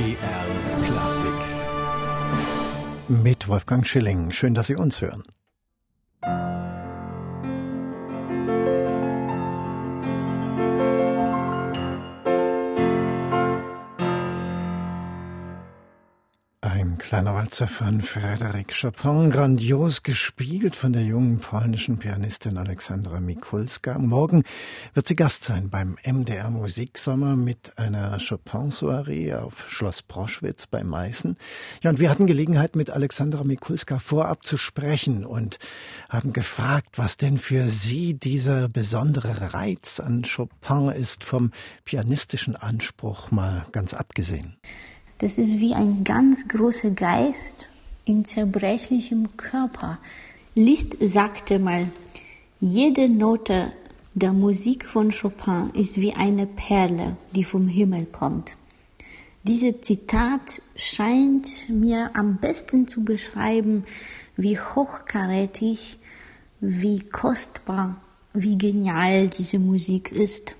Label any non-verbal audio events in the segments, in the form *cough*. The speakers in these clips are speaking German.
MDR Klassik. Mit Wolfgang Schilling. Schön, dass Sie uns hören. Kleiner Walzer von Frédéric Chopin, grandios gespielt von der jungen polnischen Pianistin Alexandra Mikulska. Morgen wird sie Gast sein beim MDR Musiksommer mit einer Chopin-Soiree auf Schloss Proschwitz bei Meißen. Ja, und wir hatten Gelegenheit, mit Alexandra Mikulska vorab zu sprechen und haben gefragt, was denn für sie dieser besondere Reiz an Chopin ist, vom pianistischen Anspruch mal ganz abgesehen. Das ist wie ein ganz großer Geist in zerbrechlichem Körper. Liszt sagte mal, jede Note der Musik von Chopin ist wie eine Perle, die vom Himmel kommt. Dieses Zitat scheint mir am besten zu beschreiben, wie hochkarätig, wie kostbar, wie genial diese Musik ist.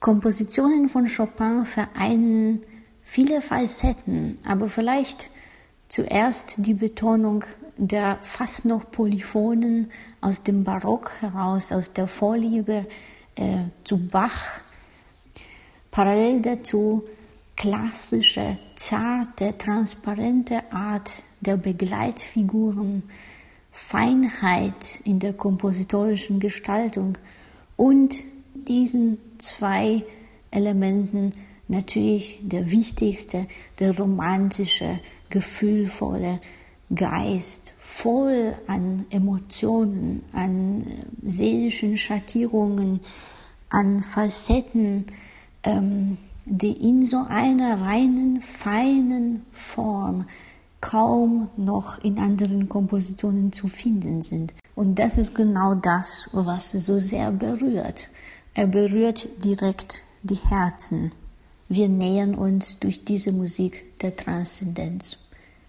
Kompositionen von Chopin vereinen viele Facetten, aber vielleicht zuerst die Betonung der fast noch Polyphonen aus dem Barock heraus, aus der Vorliebe äh, zu Bach. Parallel dazu klassische, zarte, transparente Art der Begleitfiguren, Feinheit in der kompositorischen Gestaltung und diesen zwei Elementen natürlich der wichtigste, der romantische, gefühlvolle Geist, voll an Emotionen, an äh, seelischen Schattierungen, an Facetten, ähm, die in so einer reinen, feinen Form kaum noch in anderen Kompositionen zu finden sind. Und das ist genau das, was so sehr berührt. Er berührt direkt die Herzen wir nähern uns durch diese Musik der Transzendenz.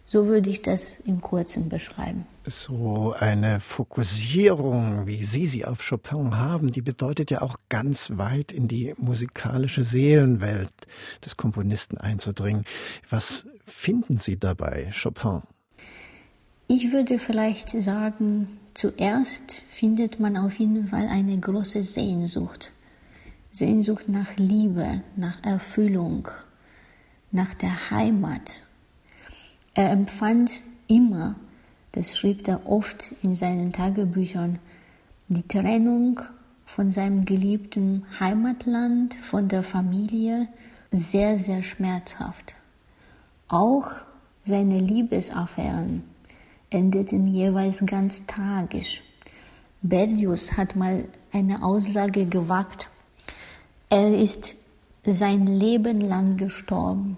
So würde ich das im Kurzen beschreiben. So eine Fokussierung, wie Sie sie auf Chopin haben, die bedeutet ja auch ganz weit in die musikalische Seelenwelt des Komponisten einzudringen. Was finden Sie dabei, Chopin? Ich würde vielleicht sagen, zuerst findet man auf jeden Fall eine große Sehnsucht Sehnsucht nach Liebe, nach Erfüllung, nach der Heimat. Er empfand immer, das schrieb er oft in seinen Tagebüchern, die Trennung von seinem geliebten Heimatland, von der Familie, sehr, sehr schmerzhaft. Auch seine Liebesaffären endeten jeweils ganz tragisch. Berlius hat mal eine Aussage gewagt, er ist sein Leben lang gestorben.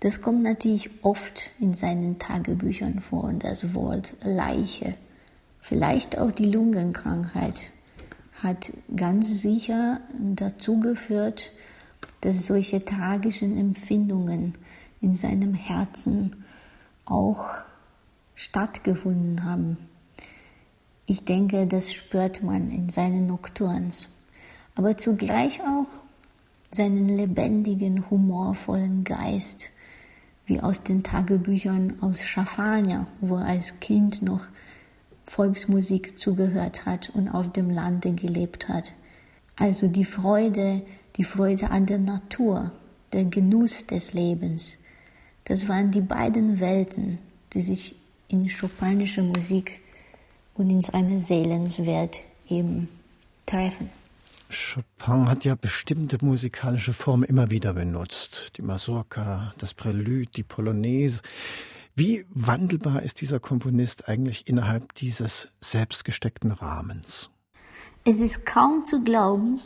Das kommt natürlich oft in seinen Tagebüchern vor, das Wort Leiche. Vielleicht auch die Lungenkrankheit hat ganz sicher dazu geführt, dass solche tragischen Empfindungen in seinem Herzen auch stattgefunden haben. Ich denke, das spürt man in seinen Nocturns aber zugleich auch seinen lebendigen, humorvollen Geist, wie aus den Tagebüchern aus Schafania, wo er als Kind noch Volksmusik zugehört hat und auf dem Lande gelebt hat. Also die Freude, die Freude an der Natur, der Genuss des Lebens. Das waren die beiden Welten, die sich in chopinischer Musik und in seiner Seelenswelt eben treffen. Chopin hat ja bestimmte musikalische Formen immer wieder benutzt. Die Mazurka, das Prälude, die Polonaise. Wie wandelbar ist dieser Komponist eigentlich innerhalb dieses selbstgesteckten Rahmens? Es ist kaum zu glauben,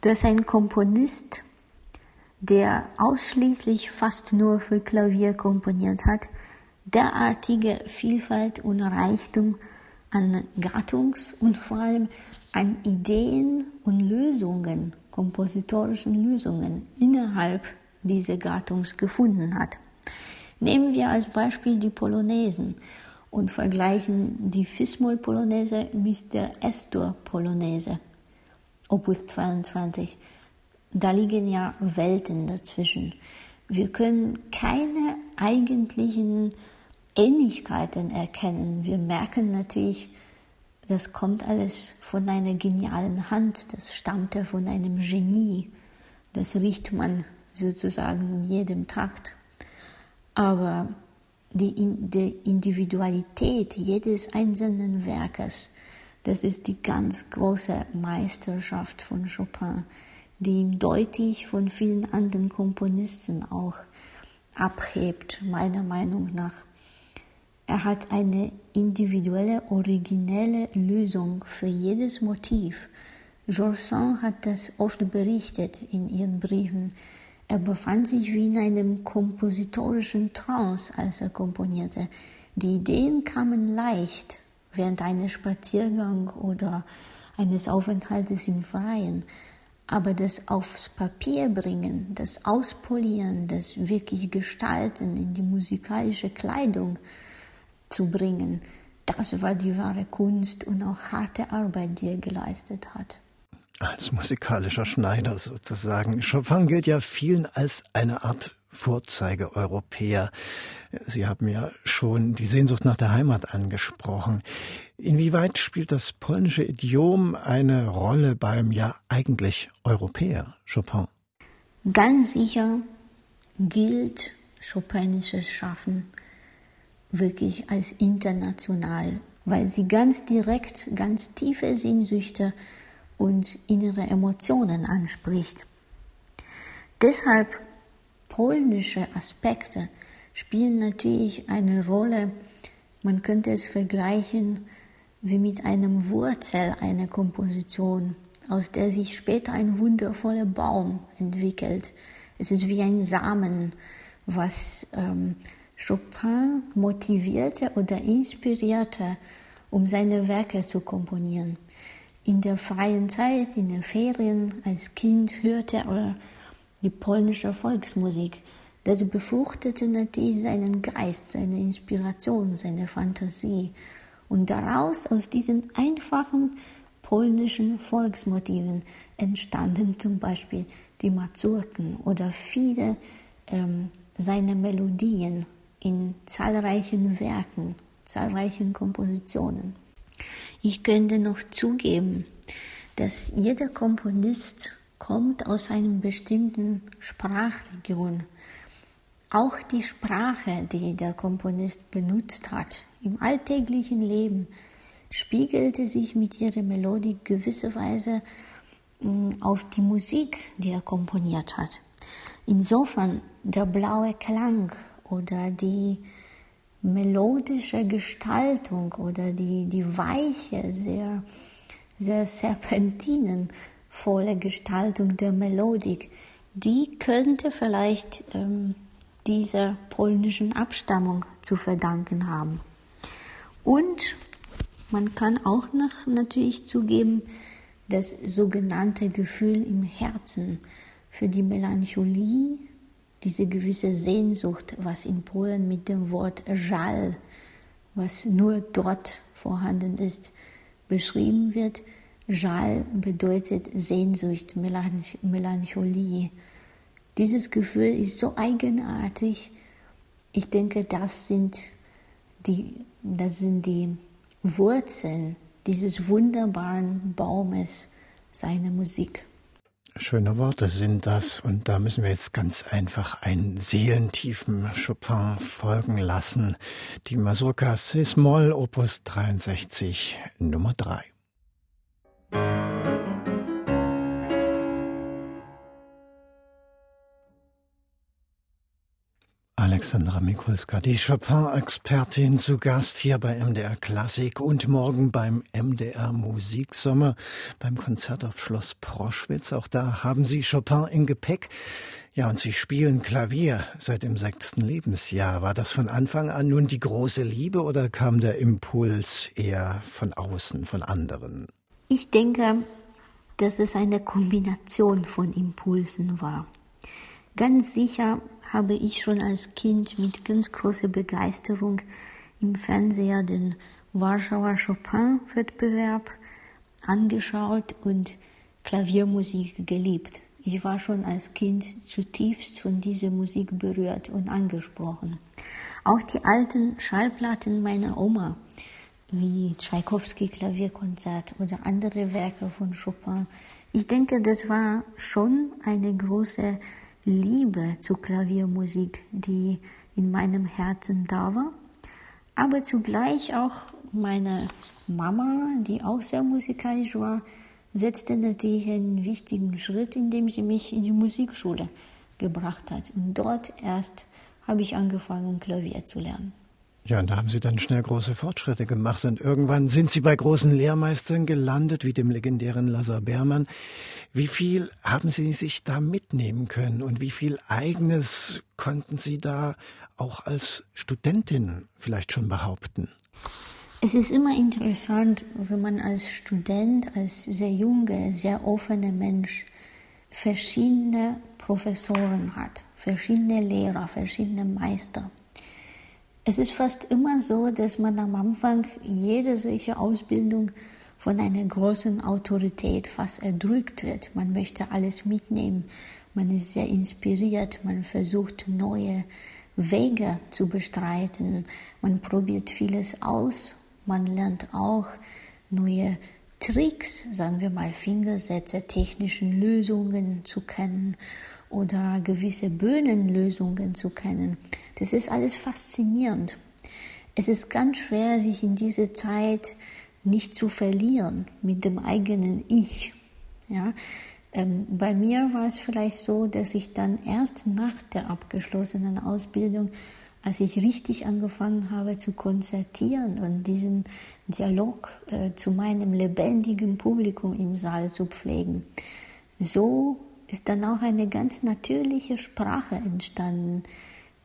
dass ein Komponist, der ausschließlich fast nur für Klavier komponiert hat, derartige Vielfalt und Reichtum an Gattungs- und vor allem an Ideen und Lösungen, kompositorischen Lösungen innerhalb dieser Gattungs gefunden hat. Nehmen wir als Beispiel die Polonesen und vergleichen die Fismol-Polonaise mit der Estor-Polonaise, Opus 22. Da liegen ja Welten dazwischen. Wir können keine eigentlichen Ähnlichkeiten erkennen. Wir merken natürlich, das kommt alles von einer genialen Hand, das stammte von einem Genie. Das riecht man sozusagen in jedem Takt. Aber die, die Individualität jedes einzelnen Werkes, das ist die ganz große Meisterschaft von Chopin, die ihn deutlich von vielen anderen Komponisten auch abhebt, meiner Meinung nach. Er hat eine individuelle, originelle Lösung für jedes Motiv. Georges Sand hat das oft berichtet in ihren Briefen. Er befand sich wie in einem kompositorischen Trance, als er komponierte. Die Ideen kamen leicht während eines Spaziergangs oder eines Aufenthaltes im Freien. Aber das aufs Papier bringen, das Auspolieren, das wirklich Gestalten in die musikalische Kleidung zu bringen, das war die wahre Kunst und auch harte Arbeit, die er geleistet hat als musikalischer Schneider sozusagen. Chopin gilt ja vielen als eine Art Vorzeige-Europäer. Sie haben ja schon die Sehnsucht nach der Heimat angesprochen. Inwieweit spielt das polnische Idiom eine Rolle beim ja eigentlich Europäer Chopin? Ganz sicher gilt chopinisches Schaffen wirklich als international, weil sie ganz direkt, ganz tiefe Sehnsüchte und innere Emotionen anspricht. Deshalb polnische Aspekte spielen natürlich eine Rolle. Man könnte es vergleichen wie mit einem Wurzel einer Komposition, aus der sich später ein wundervoller Baum entwickelt. Es ist wie ein Samen, was ähm, Chopin motivierte oder inspirierte, um seine Werke zu komponieren in der freien Zeit, in den Ferien als Kind hörte er die polnische Volksmusik. Das befruchtete natürlich seinen Geist, seine Inspiration, seine Fantasie. Und daraus, aus diesen einfachen polnischen Volksmotiven, entstanden zum Beispiel die Mazurken oder viele ähm, seiner Melodien in zahlreichen Werken, zahlreichen Kompositionen. Ich könnte noch zugeben, dass jeder Komponist kommt aus einer bestimmten Sprachregion. Auch die Sprache, die der Komponist benutzt hat im alltäglichen Leben, spiegelte sich mit ihrer Melodie gewisserweise hm, auf die Musik, die er komponiert hat. Insofern der blaue Klang oder die melodische Gestaltung oder die, die weiche, sehr, sehr serpentinenvolle Gestaltung der Melodik, die könnte vielleicht ähm, dieser polnischen Abstammung zu verdanken haben. Und man kann auch noch natürlich zugeben, das sogenannte Gefühl im Herzen für die Melancholie diese gewisse Sehnsucht, was in Polen mit dem Wort Żal, was nur dort vorhanden ist, beschrieben wird. Żal bedeutet Sehnsucht, Melancholie. Dieses Gefühl ist so eigenartig. Ich denke, das sind die, das sind die Wurzeln dieses wunderbaren Baumes, seiner Musik. Schöne Worte sind das und da müssen wir jetzt ganz einfach einen seelentiefen Chopin folgen lassen. Die Mazurka Cis-Moll Opus 63 Nummer 3. Alexandra Mikulska, die Chopin-Expertin zu Gast hier bei MDR Klassik und morgen beim MDR Musiksommer beim Konzert auf Schloss Proschwitz. Auch da haben Sie Chopin im Gepäck. Ja, und Sie spielen Klavier seit dem sechsten Lebensjahr. War das von Anfang an nun die große Liebe oder kam der Impuls eher von außen, von anderen? Ich denke, dass es eine Kombination von Impulsen war. Ganz sicher habe ich schon als Kind mit ganz großer Begeisterung im Fernseher den Warschauer Chopin-Wettbewerb angeschaut und Klaviermusik geliebt. Ich war schon als Kind zutiefst von dieser Musik berührt und angesprochen. Auch die alten Schallplatten meiner Oma, wie Tschaikowski Klavierkonzert oder andere Werke von Chopin. Ich denke, das war schon eine große Liebe zur Klaviermusik, die in meinem Herzen da war. Aber zugleich auch meine Mama, die auch sehr musikalisch war, setzte natürlich einen wichtigen Schritt, indem sie mich in die Musikschule gebracht hat. Und dort erst habe ich angefangen, Klavier zu lernen. Ja, und da haben Sie dann schnell große Fortschritte gemacht und irgendwann sind Sie bei großen Lehrmeistern gelandet, wie dem legendären Lazar Bermann. Wie viel haben Sie sich da mitnehmen können und wie viel eigenes konnten Sie da auch als Studentin vielleicht schon behaupten? Es ist immer interessant, wenn man als Student, als sehr junger, sehr offener Mensch verschiedene Professoren hat, verschiedene Lehrer, verschiedene Meister. Es ist fast immer so, dass man am Anfang jede solche Ausbildung von einer großen Autorität fast erdrückt wird. Man möchte alles mitnehmen, man ist sehr inspiriert, man versucht neue Wege zu bestreiten, man probiert vieles aus. Man lernt auch neue Tricks, sagen wir mal Fingersätze, technischen Lösungen zu kennen oder gewisse Bühnenlösungen zu kennen. Das ist alles faszinierend. Es ist ganz schwer, sich in dieser Zeit nicht zu verlieren mit dem eigenen Ich. Ja, ähm, bei mir war es vielleicht so, dass ich dann erst nach der abgeschlossenen Ausbildung als ich richtig angefangen habe zu konzertieren und diesen Dialog äh, zu meinem lebendigen Publikum im Saal zu pflegen, so ist dann auch eine ganz natürliche Sprache entstanden,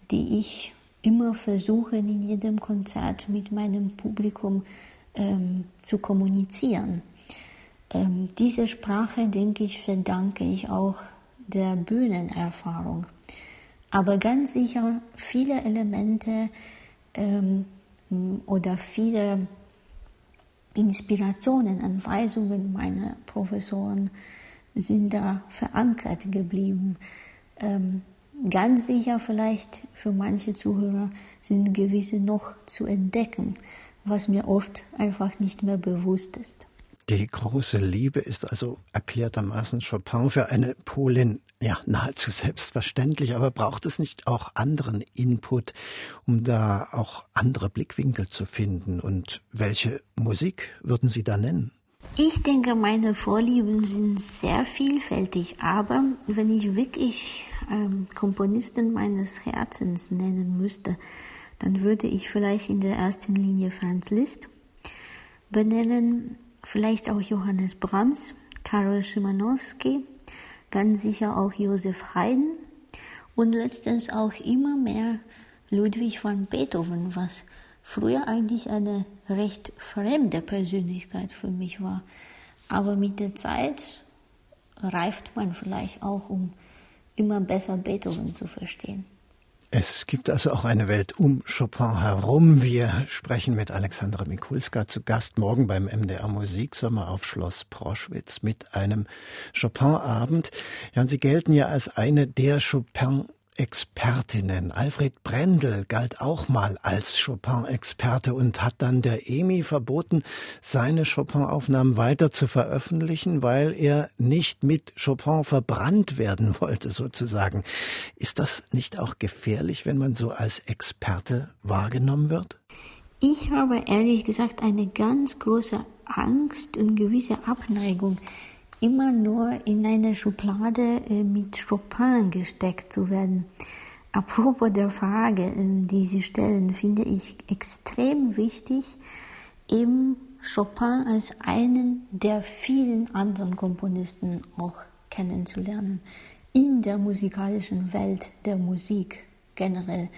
die ich immer versuche in jedem Konzert mit meinem Publikum ähm, zu kommunizieren. Ähm, diese Sprache, denke ich, verdanke ich auch der Bühnenerfahrung aber ganz sicher viele Elemente ähm, oder viele Inspirationen, Anweisungen meiner Professoren sind da verankert geblieben. Ähm, ganz sicher vielleicht für manche Zuhörer sind gewisse noch zu entdecken, was mir oft einfach nicht mehr bewusst ist. Die große Liebe ist also erklärtermaßen Chopin für eine Polin ja nahezu selbstverständlich, aber braucht es nicht auch anderen Input, um da auch andere Blickwinkel zu finden? Und welche Musik würden Sie da nennen? Ich denke, meine Vorlieben sind sehr vielfältig, aber wenn ich wirklich ähm, Komponisten meines Herzens nennen müsste, dann würde ich vielleicht in der ersten Linie Franz Liszt benennen, vielleicht auch Johannes Brahms, Karol Szymanowski, ganz sicher auch Josef Haydn und letztens auch immer mehr Ludwig van Beethoven, was früher eigentlich eine recht fremde Persönlichkeit für mich war. Aber mit der Zeit reift man vielleicht auch, um immer besser Beethoven zu verstehen. Es gibt also auch eine Welt um Chopin herum. Wir sprechen mit Alexandra Mikulska zu Gast morgen beim MDR Musiksommer auf Schloss Proschwitz mit einem Chopin-Abend. Ja, und Sie gelten ja als eine der Chopin Expertinnen. Alfred Brendel galt auch mal als Chopin-Experte und hat dann der EMI verboten, seine Chopin-Aufnahmen weiter zu veröffentlichen, weil er nicht mit Chopin verbrannt werden wollte, sozusagen. Ist das nicht auch gefährlich, wenn man so als Experte wahrgenommen wird? Ich habe ehrlich gesagt eine ganz große Angst und gewisse Abneigung immer nur in eine Schublade äh, mit Chopin gesteckt zu werden. Apropos der Frage, äh, die Sie stellen, finde ich extrem wichtig, eben Chopin als einen der vielen anderen Komponisten auch kennenzulernen in der musikalischen Welt der Musik generell.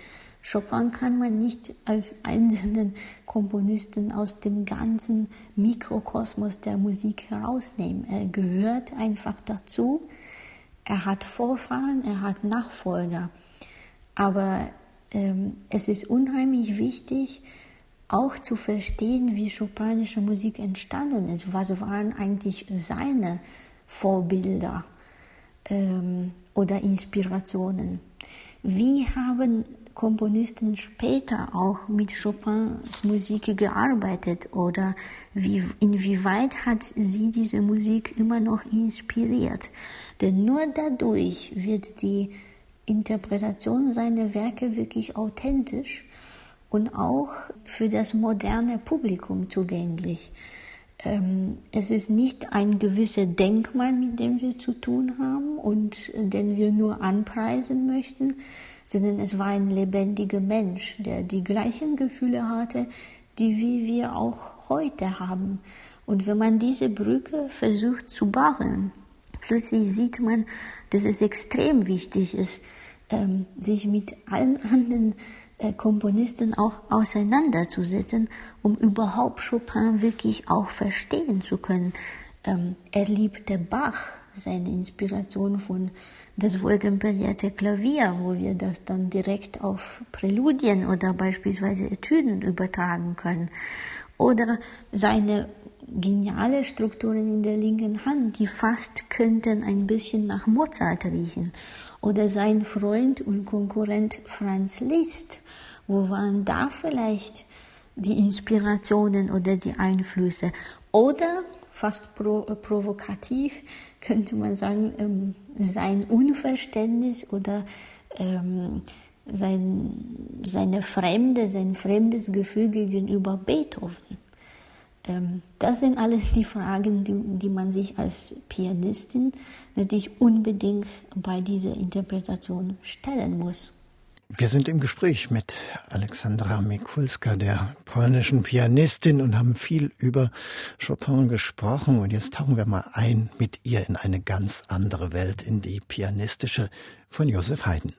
Chopin kann man nicht als einzelnen Komponisten aus dem ganzen Mikrokosmos der Musik herausnehmen. Er gehört einfach dazu. Er hat Vorfahren, er hat Nachfolger. Aber ähm, es ist unheimlich wichtig, auch zu verstehen, wie chopinische Musik entstanden ist. Was waren eigentlich seine Vorbilder? ähm, oder Inspirationen. Wie haben Komponisten später auch mit Chopins Musik gearbeitet oder wie, inwieweit hat sie diese Musik immer noch inspiriert? Denn nur dadurch wird die Interpretation seiner Werke wirklich authentisch und auch für das moderne Publikum zugänglich. Ähm, es ist nicht ein gewisses Denkmal, mit dem wir zu tun haben und den wir nur anpreisen möchten, sondern es war ein lebendiger Mensch, der die gleichen Gefühle hatte, die wie wir auch heute haben. Und wenn man diese Brücke versucht zu bauen, plötzlich sieht man, dass es extrem wichtig ist, ähm, sich mit allen anderen äh, Komponisten auch auseinanderzusetzen, um überhaupt Chopin wirklich auch verstehen zu können. Ähm, er liebte Bach, seine Inspiration von das wohltemperierte Klavier, wo wir das dann direkt auf Präludien oder beispielsweise Etüden übertragen können. Oder seine geniale Strukturen in der linken Hand, die fast könnten ein bisschen nach Mozart riechen. Oder sein Freund und Konkurrent Franz Liszt, wo waren da vielleicht die Inspirationen oder die Einflüsse? Oder fast pro, äh, provokativ könnte man sagen, ähm, sein Unverständnis oder ähm, sein, seine Fremde, sein fremdes Gefühl gegenüber Beethoven. Ähm, das sind alles die Fragen, die, die man sich als Pianistin natürlich unbedingt bei dieser Interpretation stellen muss. Wir sind im Gespräch mit Alexandra Mikulska, der polnischen Pianistin, und haben viel über Chopin gesprochen. Und jetzt tauchen wir mal ein mit ihr in eine ganz andere Welt, in die pianistische von Josef Haydn.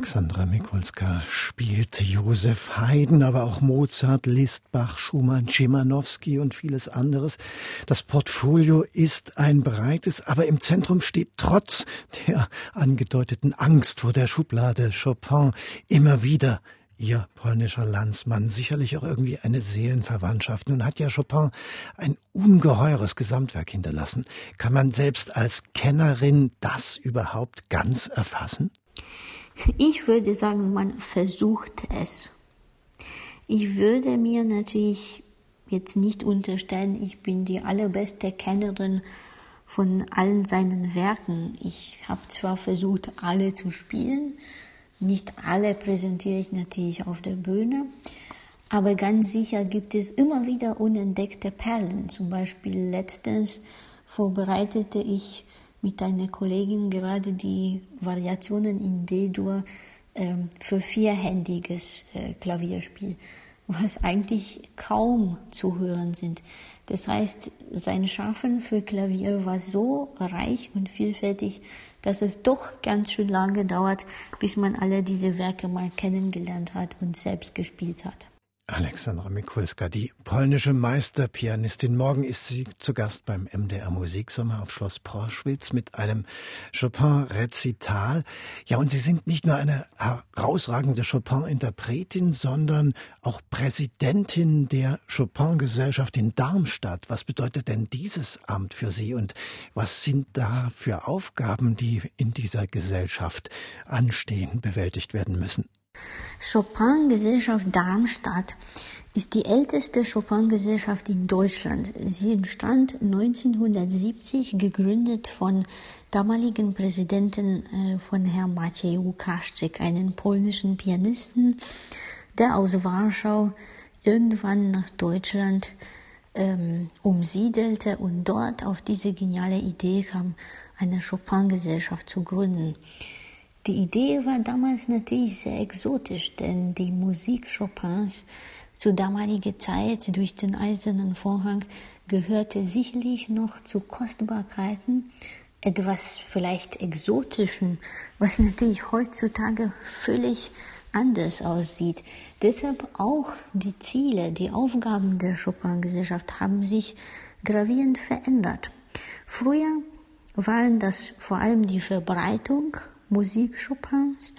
Alexandra Mikulska spielte Josef Haydn, aber auch Mozart, Liszt, Bach, Schumann, Schimanowski und vieles anderes. Das Portfolio ist ein breites, aber im Zentrum steht trotz der angedeuteten Angst vor der Schublade Chopin immer wieder Ihr polnischer Landsmann, sicherlich auch irgendwie eine Seelenverwandtschaft. Nun hat ja Chopin ein ungeheures Gesamtwerk hinterlassen. Kann man selbst als Kennerin das überhaupt ganz erfassen? Ich würde sagen, man versucht es. Ich würde mir natürlich jetzt nicht unterstellen, ich bin die allerbeste Kennerin von allen seinen Werken. Ich habe zwar versucht, alle zu spielen, nicht alle präsentiere ich natürlich auf der Bühne, aber ganz sicher gibt es immer wieder unentdeckte Perlen. Zum Beispiel letztens vorbereitete ich mit einer Kollegin gerade die Variationen in D-Dur äh, für vierhändiges äh, Klavierspiel, was eigentlich kaum zu hören sind. Das heißt, sein Schaffen für Klavier war so reich und vielfältig, dass es doch ganz schön lange dauert, bis man alle diese Werke mal kennengelernt hat und selbst gespielt hat. Alexandra Mikulska, die polnische Meisterpianistin. Morgen ist sie zu Gast beim MDR Musiksommer auf Schloss Proschwitz mit einem Chopin-Rezital. Ja, und Sie sind nicht nur eine herausragende Chopin-Interpretin, sondern auch Präsidentin der Chopin-Gesellschaft in Darmstadt. Was bedeutet denn dieses Amt für Sie und was sind da für Aufgaben, die in dieser Gesellschaft anstehen, bewältigt werden müssen? Chopin-Gesellschaft Darmstadt ist die älteste Chopin-Gesellschaft in Deutschland. Sie entstand 1970, gegründet von damaligen Präsidenten äh, von Herrn Maciej Łukaszczyk, einen polnischen Pianisten, der aus Warschau irgendwann nach Deutschland ähm, umsiedelte und dort auf diese geniale Idee kam, eine Chopin-Gesellschaft zu gründen. Die Idee war damals natürlich sehr exotisch, denn die Musik Chopins zu damaliger Zeit durch den eisernen Vorhang gehörte sicherlich noch zu Kostbarkeiten, etwas vielleicht Exotischen, was natürlich heutzutage völlig anders aussieht. Deshalb auch die Ziele, die Aufgaben der Chopin-Gesellschaft haben sich gravierend verändert. Früher waren das vor allem die Verbreitung Musik Chopins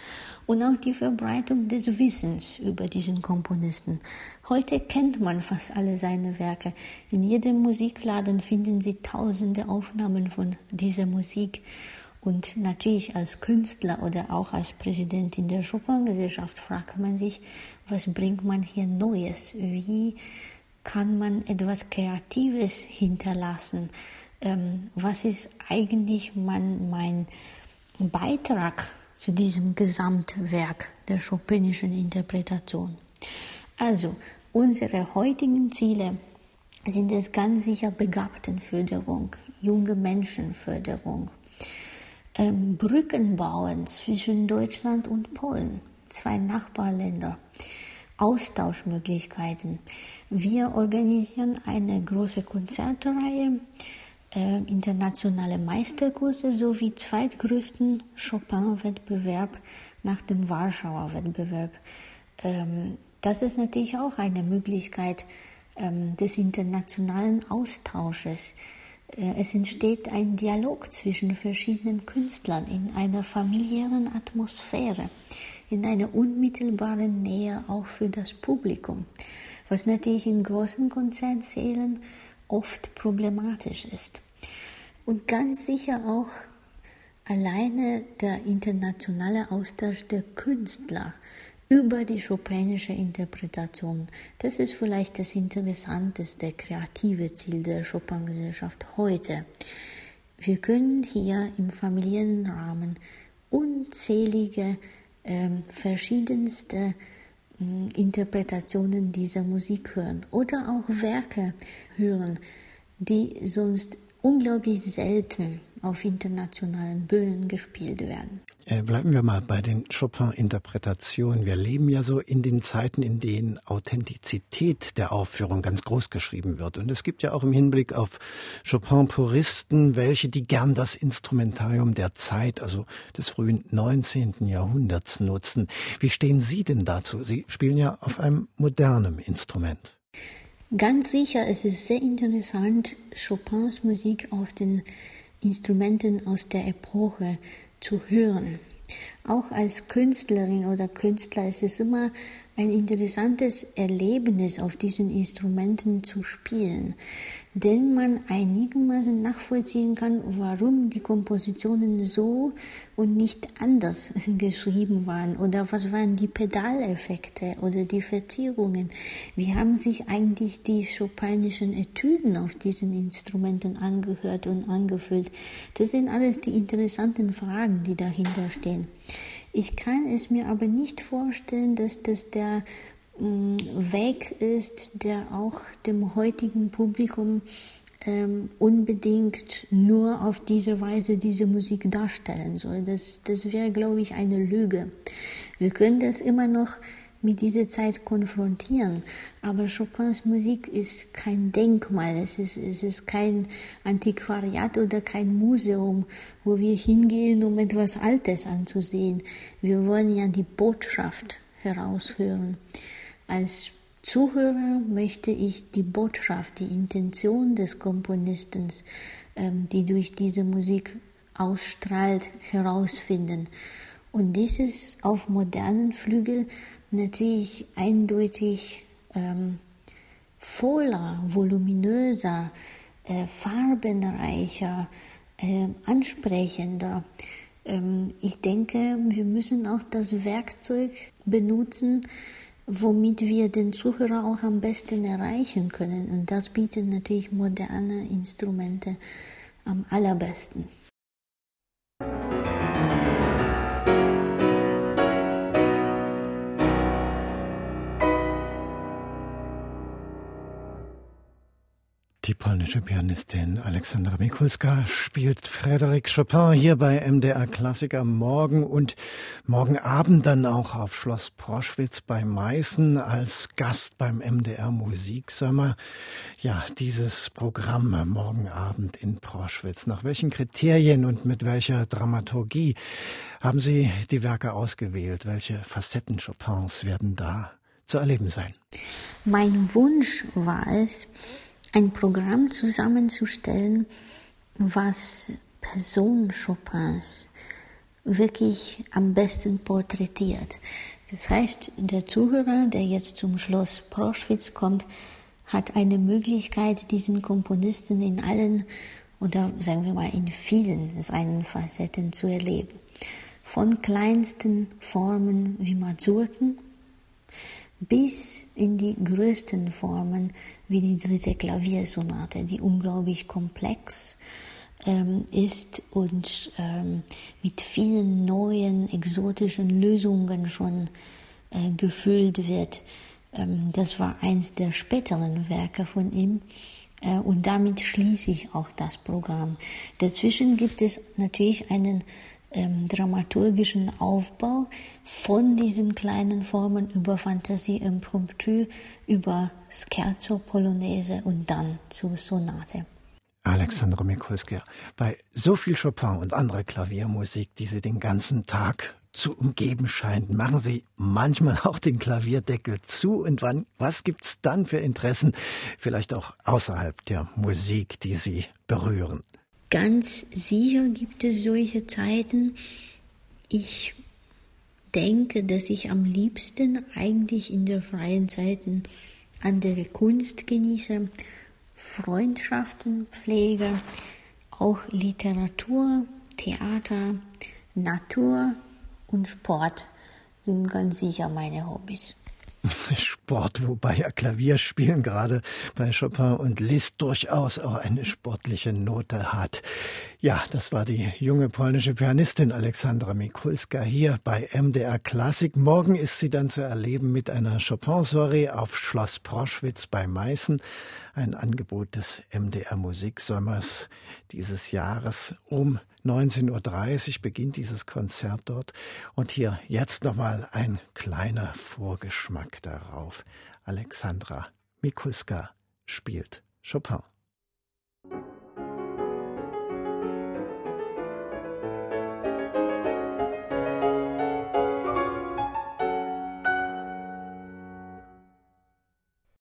und auch die Verbreitung des Wissens über diesen Komponisten. Heute kennt man fast alle seine Werke. In jedem Musikladen finden Sie tausende Aufnahmen von dieser Musik. Und natürlich als Künstler oder auch als Präsidentin der Chopin-Gesellschaft fragt man sich, was bringt man hier Neues? Wie kann man etwas Kreatives hinterlassen? Ähm, was ist eigentlich mein, mein Beitrag zu diesem Gesamtwerk der Chopinischen Interpretation? Also, unsere heutigen Ziele sind es ganz sicher Begabtenförderung, junge Menschenförderung, ähm, Brücken bauen zwischen Deutschland und Polen, zwei Nachbarländer, Austauschmöglichkeiten. Wir organisieren eine große Konzertreihe, internationale Meisterkurse sowie zweitgrößten Chopin-Wettbewerb nach dem Warschauer Wettbewerb. Ähm, das ist natürlich auch eine Möglichkeit ähm, des internationalen Austausches. Äh, es entsteht ein Dialog zwischen verschiedenen Künstlern in einer familiären Atmosphäre, in einer unmittelbaren Nähe auch für das Publikum, was natürlich in großen Konzertsälen oft problematisch ist. Und ganz sicher auch alleine der internationale Austausch der Künstler über die Chopinische Interpretation. Das ist vielleicht das interessanteste kreative Ziel der Chopin-Gesellschaft heute. Wir können hier im familiären Rahmen unzählige äh, verschiedenste Interpretationen dieser Musik hören oder auch Werke hören, die sonst unglaublich selten auf internationalen Bühnen gespielt werden. Äh, bleiben wir mal bei den Chopin-Interpretationen. Wir leben ja so in den Zeiten, in denen Authentizität der Aufführung ganz groß geschrieben wird. Und es gibt ja auch im Hinblick auf Chopin-Puristen welche, die gern das Instrumentarium der Zeit, also des frühen 19. Jahrhunderts nutzen. Wie stehen Sie denn dazu? Sie spielen ja auf einem modernen Instrument. Ganz sicher, es ist sehr interessant, Chopins Musik auf den Instrumenten aus der Epoche zu hören. Auch als Künstlerin oder Künstler ist es immer ein interessantes Erlebnis, auf diesen Instrumenten zu spielen, denn man einigermaßen nachvollziehen kann, warum die Kompositionen so und nicht anders *laughs* geschrieben waren oder was waren die Pedaleffekte oder die Verzierungen. Wie haben sich eigentlich die chopinischen Etüden auf diesen Instrumenten angehört und angefühlt? Das sind alles die interessanten Fragen, die dahinter stehen. Ich kann es mir aber nicht vorstellen, dass das der mm, Weg ist, der auch dem heutigen Publikum ähm, unbedingt nur auf diese Weise diese Musik darstellen soll. Das, das wäre, glaube ich, eine Lüge. Wir können das immer noch mit dieser Zeit konfrontieren. Aber Chopins Musik ist kein Denkmal, es ist, es ist kein Antiquariat oder kein Museum, wo wir hingehen, um etwas Altes anzusehen. Wir wollen ja die Botschaft heraushören. Als Zuhörer möchte ich die Botschaft, die Intention des Komponisten, ähm, die durch diese Musik ausstrahlt, herausfinden. Und dieses auf modernen Flügel natürlich eindeutig ähm, voller, voluminöser, äh, farbenreicher, äh, ansprechender. Ähm, ich denke, wir müssen auch das Werkzeug benutzen, womit wir den Zuhörer auch am besten erreichen können. Und das bieten natürlich moderne Instrumente am allerbesten. Die polnische Pianistin Alexandra Mikulska spielt Frédéric Chopin hier bei MDR Klassiker morgen und morgen Abend dann auch auf Schloss Proschwitz bei Meißen als Gast beim MDR Musiksommer. Ja, dieses Programm morgen Abend in Proschwitz. Nach welchen Kriterien und mit welcher Dramaturgie haben Sie die Werke ausgewählt? Welche Facetten Chopins werden da zu erleben sein? Mein Wunsch war es, ein Programm zusammenzustellen, was Person Chopins wirklich am besten porträtiert. Das heißt, der Zuhörer, der jetzt zum Schloss Proschwitz kommt, hat eine Möglichkeit, diesen Komponisten in allen oder sagen wir mal in vielen seinen Facetten zu erleben. Von kleinsten Formen wie Mazurken bis in die größten Formen wie die dritte Klaviersonate, die unglaublich komplex ähm, ist und ähm, mit vielen neuen exotischen Lösungen schon äh, gefüllt wird. Ähm, das war eins der späteren Werke von ihm. Äh, und damit schließe ich auch das Programm. Dazwischen gibt es natürlich einen ähm, dramaturgischen Aufbau von diesen kleinen Formen über Fantasie Impromptu, über Scherzo, Polonaise und dann zur Sonate. Alexandra Mikulska, bei so viel Chopin und anderer Klaviermusik, die Sie den ganzen Tag zu umgeben scheint, machen Sie manchmal auch den Klavierdeckel zu und wann, was gibt's dann für Interessen, vielleicht auch außerhalb der Musik, die Sie berühren? Ganz sicher gibt es solche Zeiten. Ich denke, dass ich am liebsten eigentlich in der freien Zeiten andere Kunst genieße, Freundschaften pflege, auch Literatur, Theater, Natur und Sport sind ganz sicher meine Hobbys. Sport, wobei ja Klavierspielen gerade bei Chopin und Liszt durchaus auch eine sportliche Note hat. Ja, das war die junge polnische Pianistin Alexandra Mikulska hier bei MDR Klassik. Morgen ist sie dann zu erleben mit einer Chopin-Soiree auf Schloss Proschwitz bei Meißen. Ein Angebot des MDR Musiksommers dieses Jahres. Um 19.30 Uhr beginnt dieses Konzert dort. Und hier jetzt nochmal ein kleiner Vorgeschmack darauf. Alexandra Mikulska spielt Chopin.